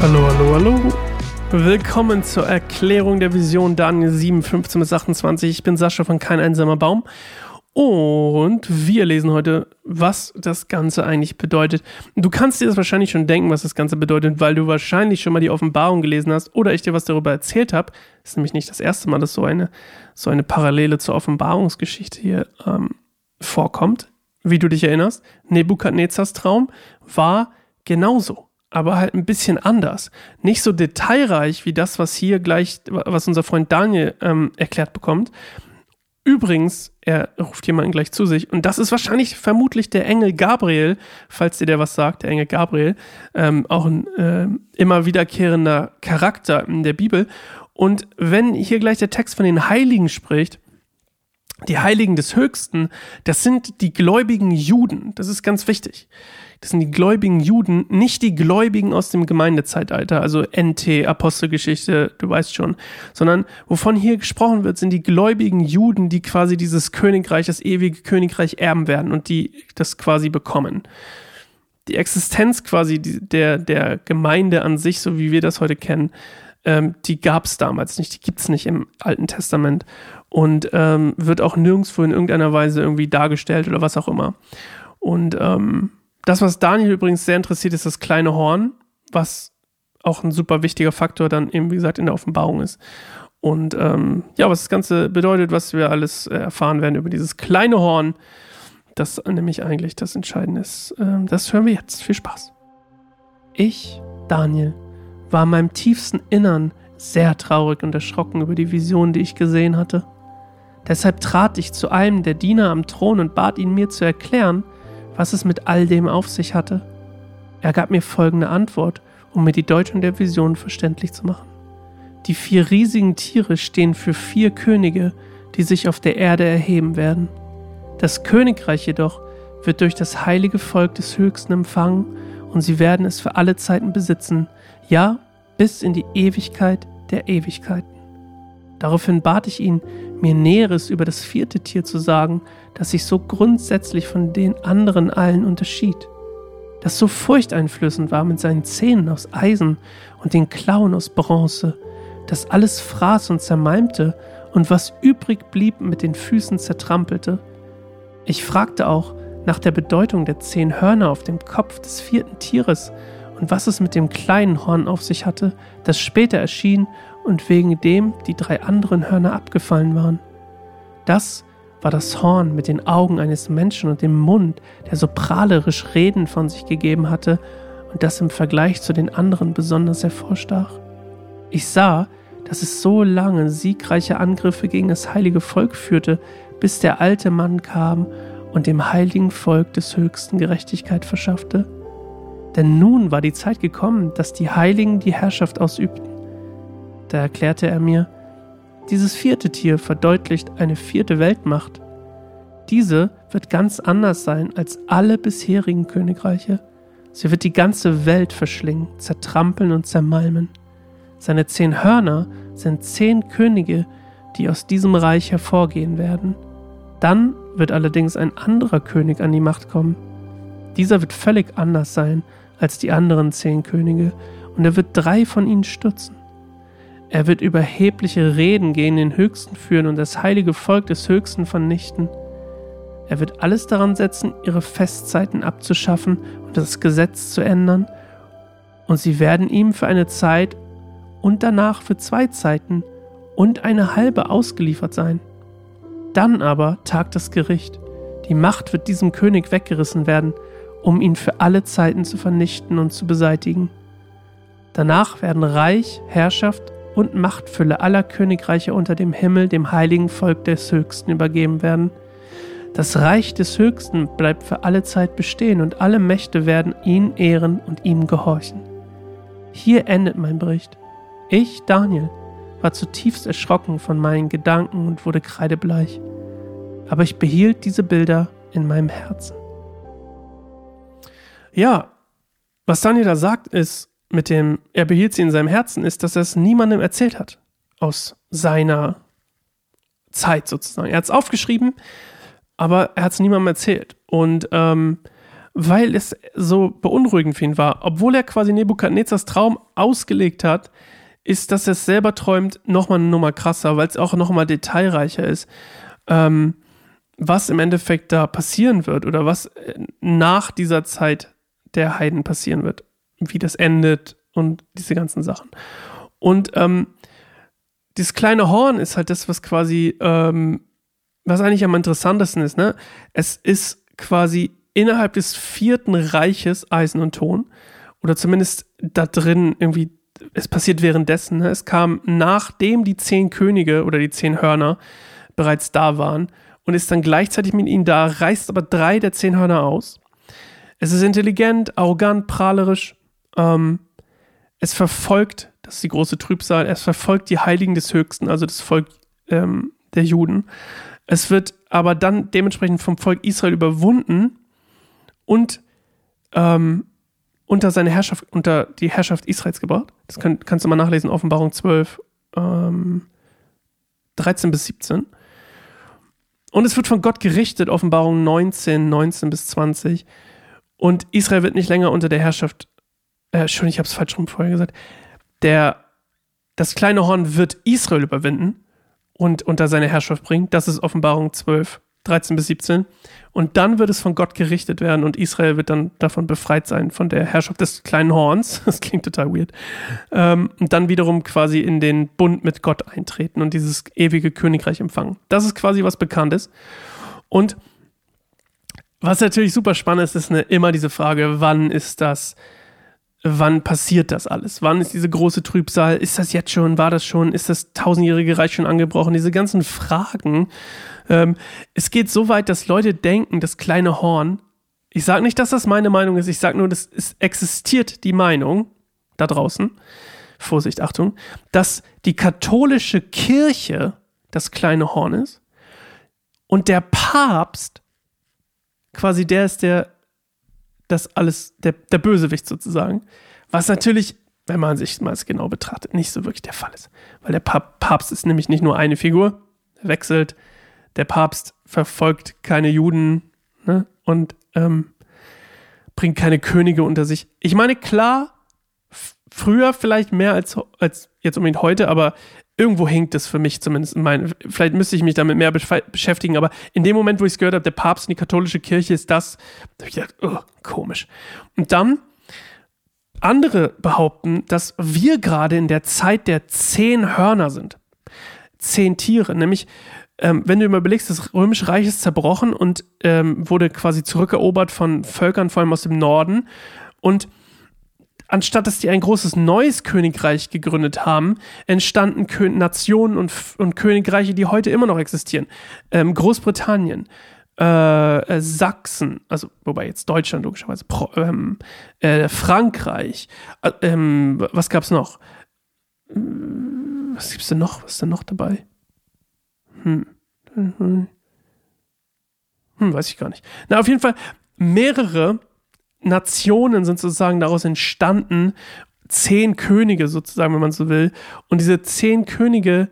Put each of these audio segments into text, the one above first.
Hallo, hallo, hallo. Willkommen zur Erklärung der Vision Daniel 7, 15 bis 28. Ich bin Sascha von Kein einsamer Baum und wir lesen heute, was das Ganze eigentlich bedeutet. Du kannst dir das wahrscheinlich schon denken, was das Ganze bedeutet, weil du wahrscheinlich schon mal die Offenbarung gelesen hast oder ich dir was darüber erzählt habe. Ist nämlich nicht das erste Mal, dass so eine, so eine Parallele zur Offenbarungsgeschichte hier ähm, vorkommt. Wie du dich erinnerst, Nebukadnezars Traum war genauso aber halt ein bisschen anders. Nicht so detailreich wie das, was hier gleich, was unser Freund Daniel ähm, erklärt bekommt. Übrigens, er ruft jemanden gleich zu sich und das ist wahrscheinlich vermutlich der Engel Gabriel, falls dir der was sagt, der Engel Gabriel, ähm, auch ein äh, immer wiederkehrender Charakter in der Bibel. Und wenn hier gleich der Text von den Heiligen spricht, die Heiligen des Höchsten, das sind die gläubigen Juden. Das ist ganz wichtig. Das sind die gläubigen Juden, nicht die Gläubigen aus dem Gemeindezeitalter, also NT, Apostelgeschichte, du weißt schon, sondern wovon hier gesprochen wird, sind die gläubigen Juden, die quasi dieses Königreich, das ewige Königreich erben werden und die das quasi bekommen. Die Existenz quasi der, der Gemeinde an sich, so wie wir das heute kennen, ähm, die gab es damals nicht, die gibt es nicht im Alten Testament und ähm, wird auch nirgendwo in irgendeiner Weise irgendwie dargestellt oder was auch immer. Und ähm, das, was Daniel übrigens sehr interessiert, ist das kleine Horn, was auch ein super wichtiger Faktor dann eben, wie gesagt, in der Offenbarung ist. Und ähm, ja, was das Ganze bedeutet, was wir alles äh, erfahren werden über dieses kleine Horn, das nämlich eigentlich das Entscheidende ist, äh, das hören wir jetzt. Viel Spaß. Ich, Daniel, war in meinem tiefsten Innern sehr traurig und erschrocken über die Vision, die ich gesehen hatte. Deshalb trat ich zu einem der Diener am Thron und bat ihn mir zu erklären, was es mit all dem auf sich hatte. Er gab mir folgende Antwort, um mir die Deutung der Vision verständlich zu machen. Die vier riesigen Tiere stehen für vier Könige, die sich auf der Erde erheben werden. Das Königreich jedoch wird durch das heilige Volk des Höchsten empfangen und sie werden es für alle Zeiten besitzen, ja, bis in die Ewigkeit der Ewigkeiten. Daraufhin bat ich ihn, mir Näheres über das vierte Tier zu sagen, das sich so grundsätzlich von den anderen allen unterschied, das so furchteinflößend war mit seinen Zähnen aus Eisen und den Klauen aus Bronze, das alles fraß und zermalmte und was übrig blieb mit den Füßen zertrampelte. Ich fragte auch nach der Bedeutung der zehn Hörner auf dem Kopf des vierten Tieres und was es mit dem kleinen Horn auf sich hatte, das später erschien und wegen dem die drei anderen Hörner abgefallen waren. Das war das Horn mit den Augen eines Menschen und dem Mund, der so prahlerisch Reden von sich gegeben hatte und das im Vergleich zu den anderen besonders hervorstach. Ich sah, dass es so lange siegreiche Angriffe gegen das heilige Volk führte, bis der alte Mann kam und dem heiligen Volk des Höchsten Gerechtigkeit verschaffte. Denn nun war die Zeit gekommen, dass die Heiligen die Herrschaft ausübten. Da erklärte er mir, dieses vierte Tier verdeutlicht eine vierte Weltmacht. Diese wird ganz anders sein als alle bisherigen Königreiche. Sie wird die ganze Welt verschlingen, zertrampeln und zermalmen. Seine zehn Hörner sind zehn Könige, die aus diesem Reich hervorgehen werden. Dann wird allerdings ein anderer König an die Macht kommen. Dieser wird völlig anders sein als die anderen zehn Könige, und er wird drei von ihnen stürzen. Er wird überhebliche Reden gegen den Höchsten führen und das heilige Volk des Höchsten vernichten. Er wird alles daran setzen, ihre Festzeiten abzuschaffen und das Gesetz zu ändern, und sie werden ihm für eine Zeit und danach für zwei Zeiten und eine halbe ausgeliefert sein. Dann aber tagt das Gericht. Die Macht wird diesem König weggerissen werden, um ihn für alle Zeiten zu vernichten und zu beseitigen. Danach werden Reich, Herrschaft und Machtfülle aller Königreiche unter dem Himmel dem heiligen Volk des Höchsten übergeben werden. Das Reich des Höchsten bleibt für alle Zeit bestehen und alle Mächte werden ihn ehren und ihm gehorchen. Hier endet mein Bericht. Ich, Daniel, war zutiefst erschrocken von meinen Gedanken und wurde kreidebleich. Aber ich behielt diese Bilder in meinem Herzen. Ja, was Daniel da sagt, ist, mit dem er behielt sie in seinem Herzen, ist, dass er es niemandem erzählt hat. Aus seiner Zeit sozusagen. Er hat es aufgeschrieben, aber er hat es niemandem erzählt. Und ähm, weil es so beunruhigend für ihn war, obwohl er quasi Nebukadnezars Traum ausgelegt hat, ist, dass er es selber träumt, nochmal eine Nummer krasser, weil es auch nochmal detailreicher ist, ähm, was im Endeffekt da passieren wird oder was äh, nach dieser Zeit der Heiden passieren wird, wie das endet und diese ganzen Sachen. Und ähm, dieses kleine Horn ist halt das, was quasi, ähm, was eigentlich am interessantesten ist, ne? Es ist quasi innerhalb des vierten Reiches Eisen und Ton. Oder zumindest da drin irgendwie, es passiert währenddessen. Ne? Es kam nachdem die zehn Könige oder die zehn Hörner bereits da waren und ist dann gleichzeitig mit ihnen da, reißt aber drei der zehn Hörner aus. Es ist intelligent, arrogant, prahlerisch. Ähm, es verfolgt, das ist die große Trübsal, es verfolgt die Heiligen des Höchsten, also das Volk ähm, der Juden. Es wird aber dann dementsprechend vom Volk Israel überwunden und ähm, unter seine Herrschaft, unter die Herrschaft Israels gebracht. Das kann, kannst du mal nachlesen, Offenbarung 12, ähm, 13 bis 17. Und es wird von Gott gerichtet, Offenbarung 19, 19 bis 20. Und Israel wird nicht länger unter der Herrschaft, äh, schon, ich habe es falsch rum vorher gesagt, der, das kleine Horn wird Israel überwinden und unter seine Herrschaft bringen. Das ist Offenbarung 12, 13 bis 17. Und dann wird es von Gott gerichtet werden und Israel wird dann davon befreit sein, von der Herrschaft des kleinen Horns. Das klingt total weird. Ähm, und dann wiederum quasi in den Bund mit Gott eintreten und dieses ewige Königreich empfangen. Das ist quasi was Bekanntes. Und was natürlich super spannend ist, ist eine, immer diese Frage, wann ist das wann passiert das alles? Wann ist diese große Trübsal? Ist das jetzt schon? War das schon? Ist das tausendjährige Reich schon angebrochen? Diese ganzen Fragen. Ähm, es geht so weit, dass Leute denken, das kleine Horn, ich sage nicht, dass das meine Meinung ist, ich sage nur, dass es existiert die Meinung da draußen, Vorsicht, Achtung, dass die katholische Kirche das kleine Horn ist und der Papst quasi der ist, der das alles der, der Bösewicht sozusagen. Was natürlich, wenn man sich mal genau betrachtet, nicht so wirklich der Fall ist. Weil der Papst ist nämlich nicht nur eine Figur, wechselt. Der Papst verfolgt keine Juden ne? und ähm, bringt keine Könige unter sich. Ich meine, klar, früher vielleicht mehr als, als jetzt unbedingt heute, aber irgendwo hinkt es für mich zumindest in meinen, vielleicht müsste ich mich damit mehr beschäftigen, aber in dem Moment, wo ich es gehört habe, der Papst und die katholische Kirche ist das, da habe ich gedacht, oh, komisch. Und dann andere behaupten, dass wir gerade in der Zeit der zehn Hörner sind. Zehn Tiere, nämlich ähm, wenn du mir überlegst, das Römische Reich ist zerbrochen und ähm, wurde quasi zurückerobert von Völkern, vor allem aus dem Norden. Und anstatt dass die ein großes neues Königreich gegründet haben, entstanden Nationen und, und Königreiche, die heute immer noch existieren. Ähm, Großbritannien, äh, äh, Sachsen, also wobei jetzt Deutschland logischerweise, Pro, ähm, äh, Frankreich, äh, ähm, was gab's noch? Was gibt's denn noch? Was ist denn noch dabei? Hm. Hm, weiß ich gar nicht. Na, auf jeden Fall mehrere Nationen sind sozusagen daraus entstanden, zehn Könige sozusagen, wenn man so will. Und diese zehn Könige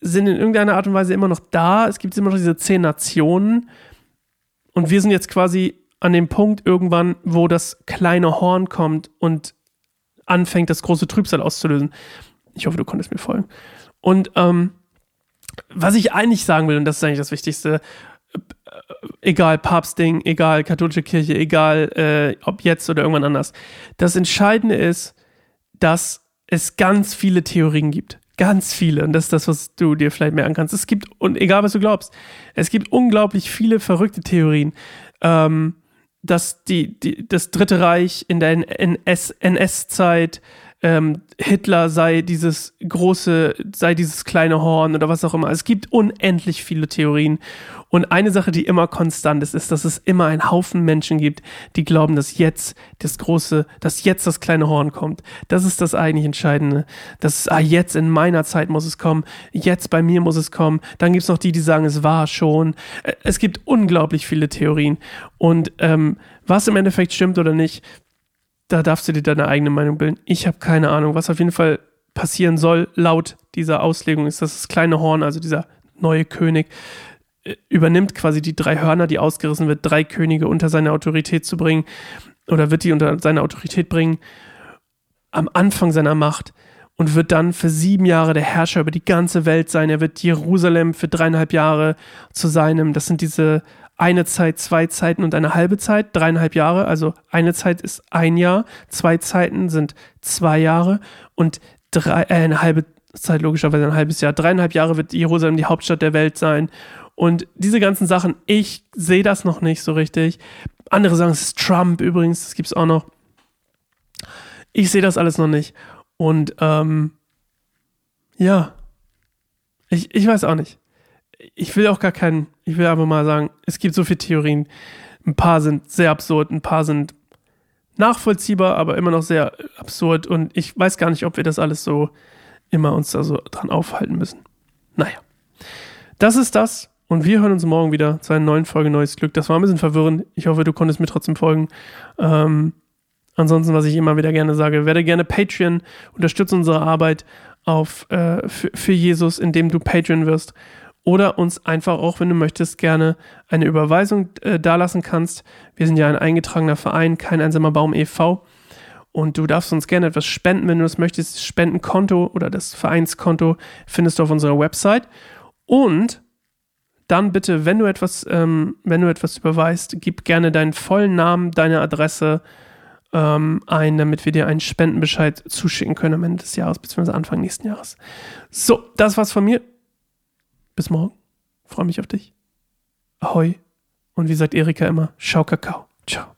sind in irgendeiner Art und Weise immer noch da. Es gibt immer noch diese zehn Nationen. Und wir sind jetzt quasi an dem Punkt irgendwann, wo das kleine Horn kommt und anfängt, das große Trübsal auszulösen. Ich hoffe, du konntest mir folgen. Und ähm, was ich eigentlich sagen will, und das ist eigentlich das Wichtigste, egal Papstding, egal katholische Kirche, egal äh, ob jetzt oder irgendwann anders. Das Entscheidende ist, dass es ganz viele Theorien gibt. Ganz viele. Und das ist das, was du dir vielleicht merken kannst. Es gibt, und egal was du glaubst, es gibt unglaublich viele verrückte Theorien. Ähm, dass die, die, das Dritte Reich in der NS-Zeit ähm, Hitler sei dieses große, sei dieses kleine Horn oder was auch immer. Es gibt unendlich viele Theorien. Und eine Sache, die immer konstant ist, ist, dass es immer einen Haufen Menschen gibt, die glauben, dass jetzt das große, dass jetzt das kleine Horn kommt. Das ist das eigentlich Entscheidende. Dass, ah, jetzt in meiner Zeit muss es kommen, jetzt bei mir muss es kommen. Dann gibt es noch die, die sagen, es war schon. Äh, es gibt unglaublich viele Theorien. Und ähm, was im Endeffekt stimmt oder nicht, da darfst du dir deine eigene Meinung bilden. Ich habe keine Ahnung. Was auf jeden Fall passieren soll, laut dieser Auslegung, ist, dass das kleine Horn, also dieser neue König, äh, übernimmt quasi die drei Hörner, die ausgerissen wird, drei Könige unter seine Autorität zu bringen oder wird die unter seine Autorität bringen am Anfang seiner Macht und wird dann für sieben Jahre der Herrscher über die ganze Welt sein. Er wird Jerusalem für dreieinhalb Jahre zu seinem, das sind diese eine Zeit, zwei Zeiten und eine halbe Zeit, dreieinhalb Jahre. Also eine Zeit ist ein Jahr, zwei Zeiten sind zwei Jahre und drei, äh, eine halbe Zeit logischerweise ein halbes Jahr. Dreieinhalb Jahre wird Jerusalem die Hauptstadt der Welt sein. Und diese ganzen Sachen, ich sehe das noch nicht so richtig. Andere sagen, es ist Trump übrigens, das gibt es auch noch. Ich sehe das alles noch nicht. Und ähm, ja, ich, ich weiß auch nicht ich will auch gar keinen, ich will einfach mal sagen, es gibt so viele Theorien. Ein paar sind sehr absurd, ein paar sind nachvollziehbar, aber immer noch sehr absurd. Und ich weiß gar nicht, ob wir das alles so immer uns da so dran aufhalten müssen. Naja, das ist das. Und wir hören uns morgen wieder zu einer neuen Folge Neues Glück. Das war ein bisschen verwirrend. Ich hoffe, du konntest mir trotzdem folgen. Ähm, ansonsten, was ich immer wieder gerne sage, werde gerne Patreon, unterstütze unsere Arbeit auf, äh, für, für Jesus, indem du Patreon wirst oder uns einfach auch, wenn du möchtest, gerne eine Überweisung äh, dalassen kannst. Wir sind ja ein eingetragener Verein, kein einsamer Baum e.V. Und du darfst uns gerne etwas spenden, wenn du das möchtest. Das Spendenkonto oder das Vereinskonto findest du auf unserer Website. Und dann bitte, wenn du etwas, ähm, wenn du etwas überweist, gib gerne deinen vollen Namen, deine Adresse ähm, ein, damit wir dir einen Spendenbescheid zuschicken können am Ende des Jahres bzw. Anfang nächsten Jahres. So, das war's von mir. Bis morgen. Freue mich auf dich. Ahoi. Und wie sagt Erika immer, schau Kakao. Ciao.